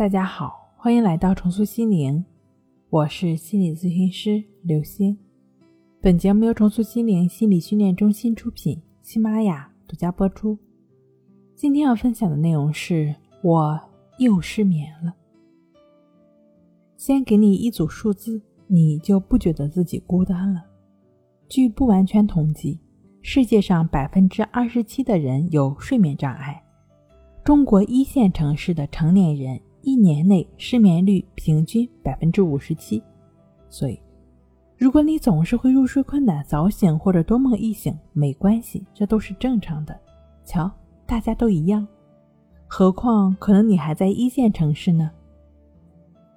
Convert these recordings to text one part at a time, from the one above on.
大家好，欢迎来到重塑心灵，我是心理咨询师刘星。本节目由重塑心灵心理训练中心出品，喜马拉雅独家播出。今天要分享的内容是我又失眠了。先给你一组数字，你就不觉得自己孤单了。据不完全统计，世界上百分之二十七的人有睡眠障碍。中国一线城市的成年人。一年内失眠率平均百分之五十七，所以，如果你总是会入睡困难、早醒或者多梦易醒，没关系，这都是正常的。瞧，大家都一样，何况可能你还在一线城市呢。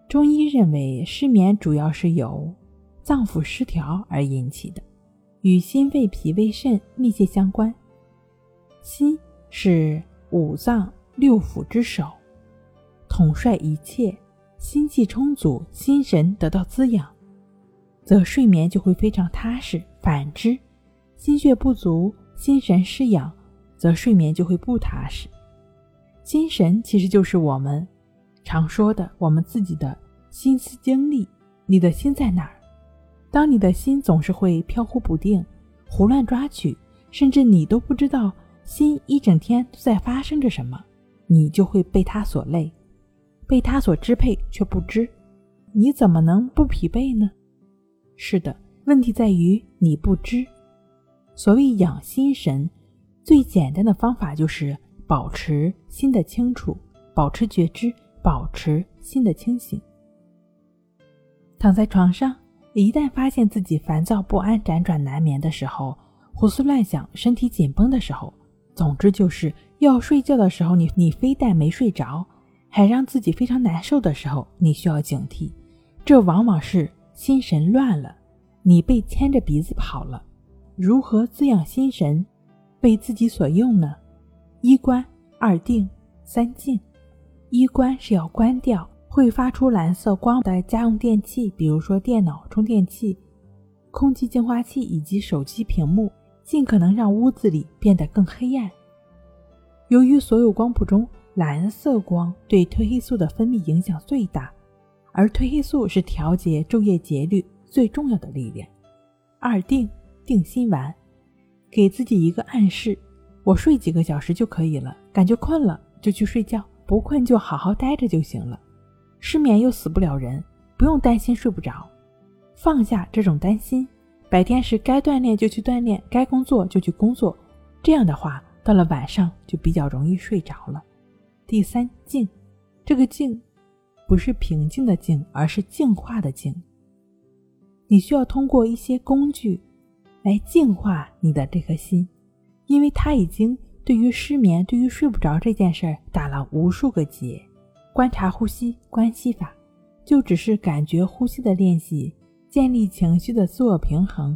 中医认为，失眠主要是由脏腑失调而引起的，与心、肺、脾、胃、肾密切相关。心是五脏六腑之首。统帅一切，心气充足，心神得到滋养，则睡眠就会非常踏实。反之，心血不足，心神失养，则睡眠就会不踏实。心神其实就是我们常说的我们自己的心思精力。你的心在哪儿？当你的心总是会飘忽不定、胡乱抓取，甚至你都不知道心一整天都在发生着什么，你就会被它所累。被他所支配却不知，你怎么能不疲惫呢？是的，问题在于你不知。所谓养心神，最简单的方法就是保持心的清楚，保持觉知，保持心的清醒。躺在床上，一旦发现自己烦躁不安、辗转难眠的时候，胡思乱想、身体紧绷的时候，总之就是要睡觉的时候，你你非但没睡着。还让自己非常难受的时候，你需要警惕，这往往是心神乱了，你被牵着鼻子跑了。如何滋养心神，被自己所用呢？一关、二定、三静。一关是要关掉会发出蓝色光的家用电器，比如说电脑充电器、空气净化器以及手机屏幕，尽可能让屋子里变得更黑暗。由于所有光谱中，蓝色光对褪黑素的分泌影响最大，而褪黑素是调节昼夜节律最重要的力量。二定定心丸，给自己一个暗示：我睡几个小时就可以了，感觉困了就去睡觉，不困就好好待着就行了。失眠又死不了人，不用担心睡不着，放下这种担心。白天时该锻炼就去锻炼，该工作就去工作，这样的话，到了晚上就比较容易睡着了。第三静，这个静不是平静的静，而是净化的静。你需要通过一些工具来净化你的这颗心，因为它已经对于失眠、对于睡不着这件事儿打了无数个结。观察呼吸关系法，就只是感觉呼吸的练习，建立情绪的自我平衡，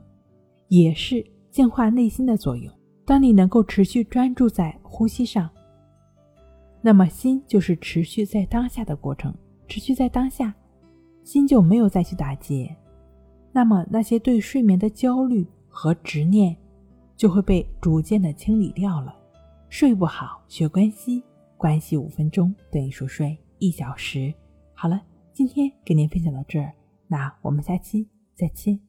也是净化内心的作用。当你能够持续专注在呼吸上。那么心就是持续在当下的过程，持续在当下，心就没有再去打结。那么那些对睡眠的焦虑和执念，就会被逐渐的清理掉了。睡不好，学关系，关系五分钟等于熟睡一小时。好了，今天给您分享到这儿，那我们下期再见。